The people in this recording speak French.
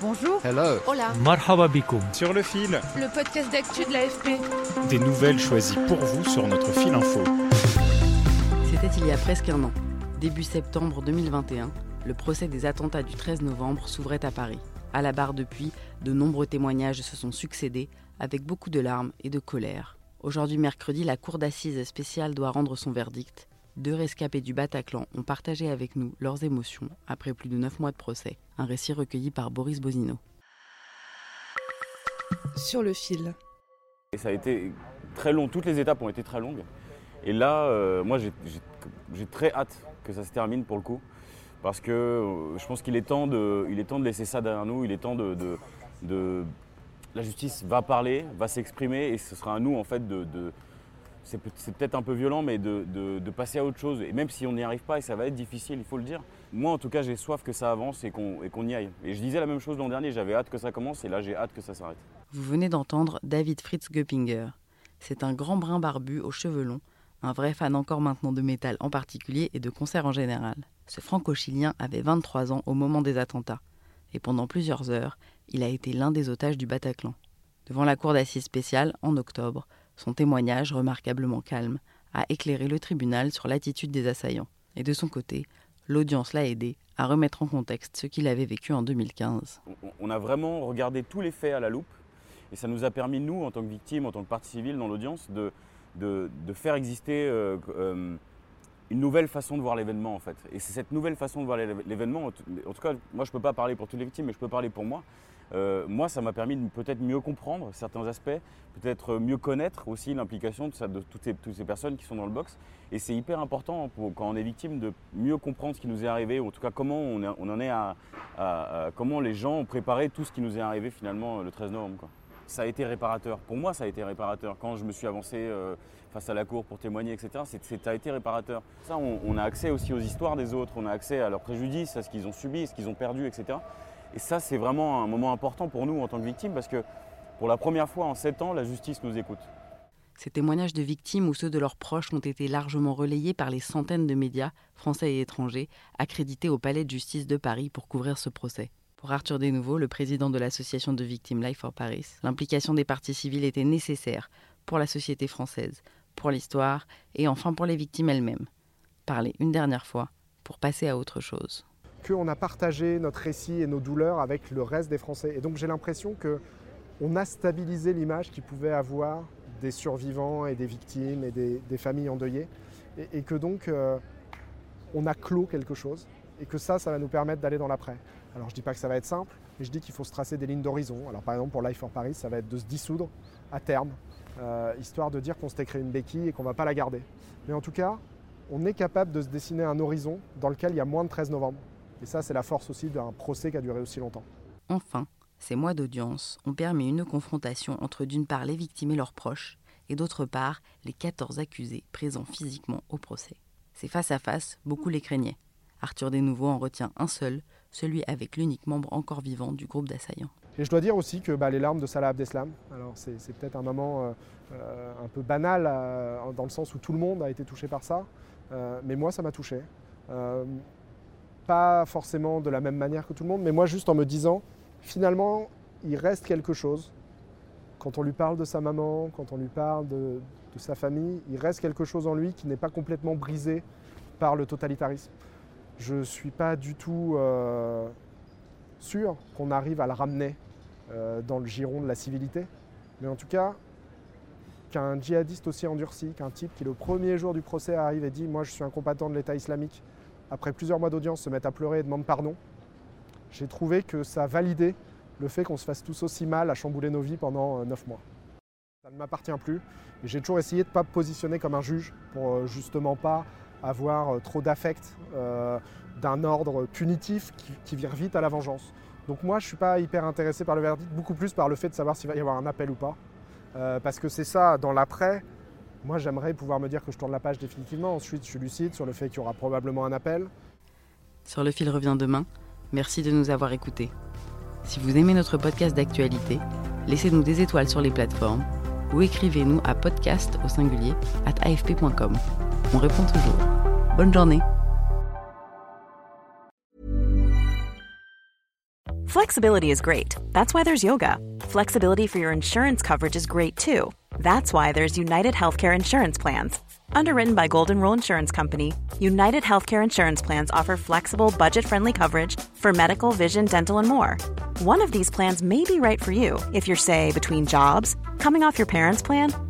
Bonjour. Hello. Hola. Marhaba bikoum. Sur le fil, Le podcast d'actu de l'AFP. des nouvelles choisies pour vous sur notre fil info. C'était il y a presque un an. Début septembre 2021, le procès des attentats du 13 novembre s'ouvrait à Paris. À la barre depuis, de nombreux témoignages se sont succédés, avec beaucoup de larmes et de colère. Aujourd'hui mercredi, la cour d'assises spéciale doit rendre son verdict. Deux rescapés du Bataclan ont partagé avec nous leurs émotions après plus de neuf mois de procès. Un récit recueilli par Boris Bozino. Sur le fil. Et ça a été très long, toutes les étapes ont été très longues. Et là, euh, moi, j'ai- très hâte que ça se termine pour le coup. Parce que euh, je pense qu'il est, temps de- il est temps de laisser ça derrière nous. Il est temps de. de- de- la justice va parler, va s'exprimer, et ce sera à nous, en fait, de. de- c'est peut- c'est peut-être un peu violent, mais de, passer à autre chose. Et même si on n'y arrive pas, et ça va être difficile, il faut le dire. Moi, en tout cas, j'ai soif que ça avance et qu'on et qu'on y aille. Et je disais la même chose l'an dernier, j'avais hâte que ça commence, et là, j'ai hâte que ça s'arrête. Vous venez d'entendre David Fritz Göppinger. C'est un grand brun barbu aux cheveux longs, un vrai fan encore maintenant de métal en particulier et de concerts en général. Ce franco-chilien avait 23 ans au moment des attentats, et pendant plusieurs heures, il a été l'un des otages du Bataclan. Devant la cour d'assises spéciale, en octobre, son témoignage, remarquablement calme, a éclairé le tribunal sur l'attitude des assaillants. Et de son côté, l'audience l'a aidé à remettre en contexte ce qu'il avait vécu en 2015. On- a vraiment regardé tous les faits à la loupe et ça nous a permis, nous, en tant que victimes, en tant que partie civile dans l'audience, de faire exister euh, euh, une nouvelle façon de voir l'événement en fait. Et c'est cette nouvelle façon de voir l'é- l'événement, en tout cas, moi je ne peux pas parler pour toutes les victimes, mais je peux parler pour moi. Euh, moi, ça m'a permis de peut-être mieux comprendre certains aspects, peut-être mieux connaître aussi l'implication de, toutes, ces, personnes qui sont dans le box. Et c'est hyper important quand on est victime de mieux comprendre ce qui nous est arrivé, ou en tout cas comment on, en est à, comment les gens ont préparé tout ce qui nous est arrivé finalement le 13 novembre. Ça a été réparateur. Pour moi, ça a été réparateur. Quand je me suis avancé euh, face à la cour pour témoigner, etc., ça a été réparateur. Ça, on, on a accès aussi aux histoires des autres, on a accès à leurs préjudices, à ce qu'ils ont subi, ce qu'ils ont perdu, etc. Et ça, c'est vraiment un moment important pour nous en tant que victimes parce que pour la première fois en sept ans, la justice nous écoute. Ces témoignages de victimes ou ceux de leurs proches ont été largement relayés par les centaines de médias, français et étrangers, accrédités au Palais de justice de Paris pour couvrir ce procès. Pour Arthur Desnouveaux, le président de l'association de victimes Life for Paris, l'implication des parties civiles était nécessaire pour la société française, pour l'histoire et enfin pour les victimes elles-mêmes. Parler une dernière fois pour passer à autre chose. qu'on a partagé notre récit et nos douleurs avec le reste des Français. Et donc j'ai l'impression que on a stabilisé l'image qu'ils pouvaient avoir des survivants et des victimes et des, familles endeuillées. Et, et que donc euh, on a clos quelque chose. Et que ça, ça va nous permettre d'aller dans l'après. Alors je dis pas que ça va être simple, mais je dis qu'il faut se tracer des lignes d'horizon. Alors par exemple pour Life for Paris, ça va être de se dissoudre à terme, euh, histoire de dire qu'on s'était créé une béquille et qu'on ne va pas la garder. Mais en tout cas, on est capable de se dessiner un horizon dans lequel il y a moins de 13 novembre. Et ça, c'est la force aussi d'un procès qui a duré aussi longtemps. Enfin, ces mois d'audience ont permis une confrontation entre d'une part les victimes et leurs proches, et d'autre part les 14 accusés présents physiquement au procès. Ces face-à-face, beaucoup les craignaient. Arthur Desnouveaux en retient un seul, celui avec l'unique membre encore vivant du groupe d'assaillants. Et je dois dire aussi que bah, les larmes de Salah Abdeslam, alors c'est peut-être un moment euh, euh, un peu banal euh, dans le sens où tout le monde a été touché par ça, mais moi ça m'a touché. Pas forcément de la même manière que tout le monde, mais moi juste en me disant, finalement, il reste quelque chose. Quand on lui parle de sa maman, quand on lui parle de sa famille, il reste quelque chose en lui qui n'est pas complètement brisé par le totalitarisme. Je ne suis pas du tout euh, sûr qu'on arrive à le ramener euh, dans le giron de la civilité, mais en tout cas, qu'un djihadiste aussi endurci, qu'un type qui le premier jour du procès arrive et dit Moi je suis un combattant de l'État islamique, après plusieurs mois d'audience se met à pleurer et demande pardon, j'ai trouvé que ça validait le fait qu'on se fasse tous aussi mal à chambouler nos vies pendant euh, neuf mois. Ça ne m'appartient plus, j'ai toujours essayé de ne pas me positionner comme un juge pour justement pas avoir euh, trop d'affect euh, d'un ordre punitif qui, vire vite à la vengeance. Donc moi, je ne suis pas hyper intéressé par le verdict, beaucoup plus par le fait de savoir s'il va y avoir un appel ou pas. Euh, parce que c'est ça, dans l'après, moi j'aimerais pouvoir me dire que je tourne la page définitivement. Ensuite, je suis lucide sur le fait qu'il y aura probablement un appel. Sur le fil revient demain. Merci de nous avoir écoutés. Si vous aimez notre podcast d'actualité, laissez-nous des étoiles sur les plateformes ou écrivez-nous à podcast au singulier at afp.com. On répond toujours. Bonne journée. Flexibility is great. That's why there's yoga. Flexibility for your insurance coverage is great too. That's why there's United Healthcare Insurance Plans. Underwritten by Golden Rule Insurance Company, United Healthcare Insurance Plans offer flexible, budget friendly coverage for medical, vision, dental, and more. One of these plans may be right for you if you're, say, between jobs, coming off your parents' plan,